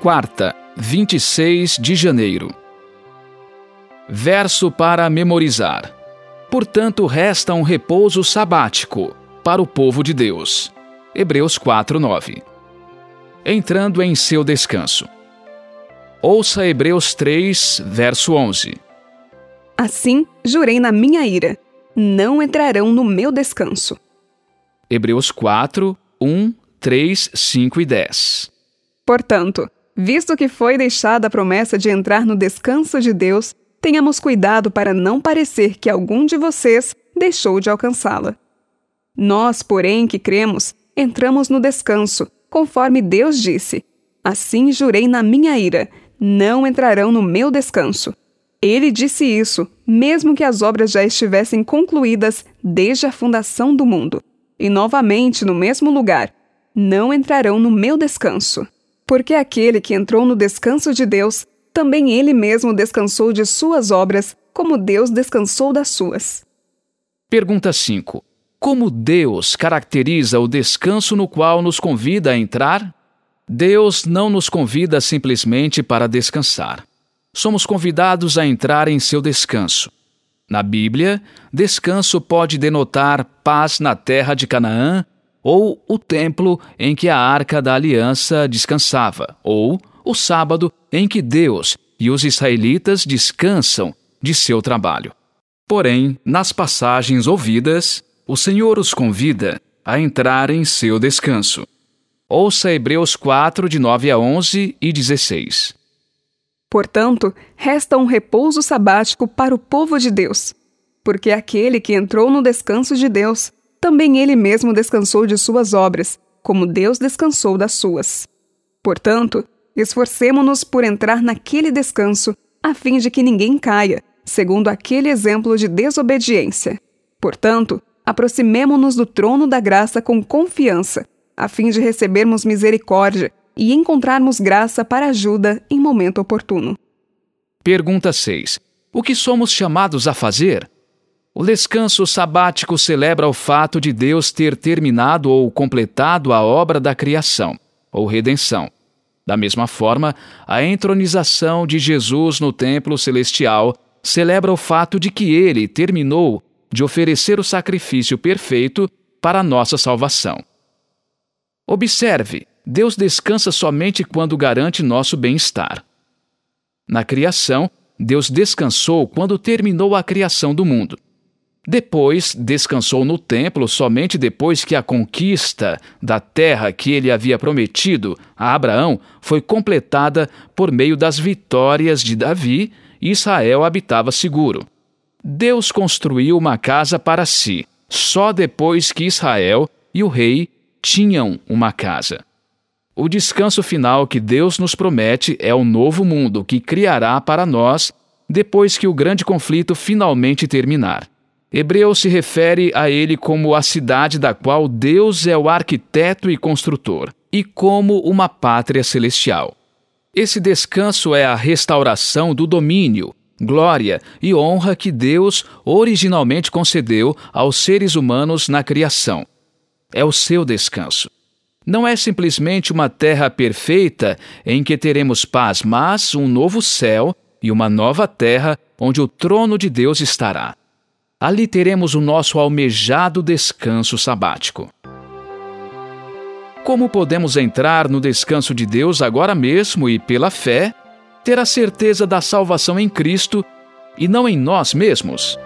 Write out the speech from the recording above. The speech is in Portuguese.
Quarta, 26 de janeiro. Verso para memorizar. Portanto, resta um repouso sabático para o povo de Deus. Hebreus 4:9. Entrando em seu descanso. Ouça Hebreus 3, verso 11. Assim jurei na minha ira: não entrarão no meu descanso. Hebreus 4, 1, 3, 5 e 10. Portanto, visto que foi deixada a promessa de entrar no descanso de Deus, tenhamos cuidado para não parecer que algum de vocês deixou de alcançá-la. Nós, porém, que cremos, entramos no descanso, conforme Deus disse: Assim jurei na minha ira: não entrarão no meu descanso. Ele disse isso, mesmo que as obras já estivessem concluídas desde a fundação do mundo. E novamente no mesmo lugar: Não entrarão no meu descanso. Porque aquele que entrou no descanso de Deus, também ele mesmo descansou de suas obras, como Deus descansou das suas. Pergunta 5. Como Deus caracteriza o descanso no qual nos convida a entrar? Deus não nos convida simplesmente para descansar somos convidados a entrar em seu descanso. Na Bíblia, descanso pode denotar paz na terra de Canaã, ou o templo em que a arca da aliança descansava, ou o sábado em que Deus e os israelitas descansam de seu trabalho. Porém, nas passagens ouvidas, o Senhor os convida a entrar em seu descanso. Ouça Hebreus 4, de 9 a 11 e 16. Portanto, resta um repouso sabático para o povo de Deus, porque aquele que entrou no descanso de Deus, também ele mesmo descansou de suas obras, como Deus descansou das suas. Portanto, esforcemo-nos por entrar naquele descanso, a fim de que ninguém caia, segundo aquele exemplo de desobediência. Portanto, aproximemo-nos do trono da graça com confiança, a fim de recebermos misericórdia e encontrarmos graça para ajuda em momento oportuno. Pergunta 6. O que somos chamados a fazer? O descanso sabático celebra o fato de Deus ter terminado ou completado a obra da criação, ou redenção. Da mesma forma, a entronização de Jesus no templo celestial celebra o fato de que ele terminou de oferecer o sacrifício perfeito para a nossa salvação. Observe Deus descansa somente quando garante nosso bem-estar. Na criação, Deus descansou quando terminou a criação do mundo. Depois, descansou no templo somente depois que a conquista da terra que ele havia prometido a Abraão foi completada por meio das vitórias de Davi e Israel habitava seguro. Deus construiu uma casa para si, só depois que Israel e o rei tinham uma casa. O descanso final que Deus nos promete é o novo mundo que criará para nós depois que o grande conflito finalmente terminar. Hebreus se refere a ele como a cidade da qual Deus é o arquiteto e construtor, e como uma pátria celestial. Esse descanso é a restauração do domínio, glória e honra que Deus originalmente concedeu aos seres humanos na criação. É o seu descanso não é simplesmente uma terra perfeita em que teremos paz, mas um novo céu e uma nova terra onde o trono de Deus estará. Ali teremos o nosso almejado descanso sabático. Como podemos entrar no descanso de Deus agora mesmo e, pela fé, ter a certeza da salvação em Cristo e não em nós mesmos?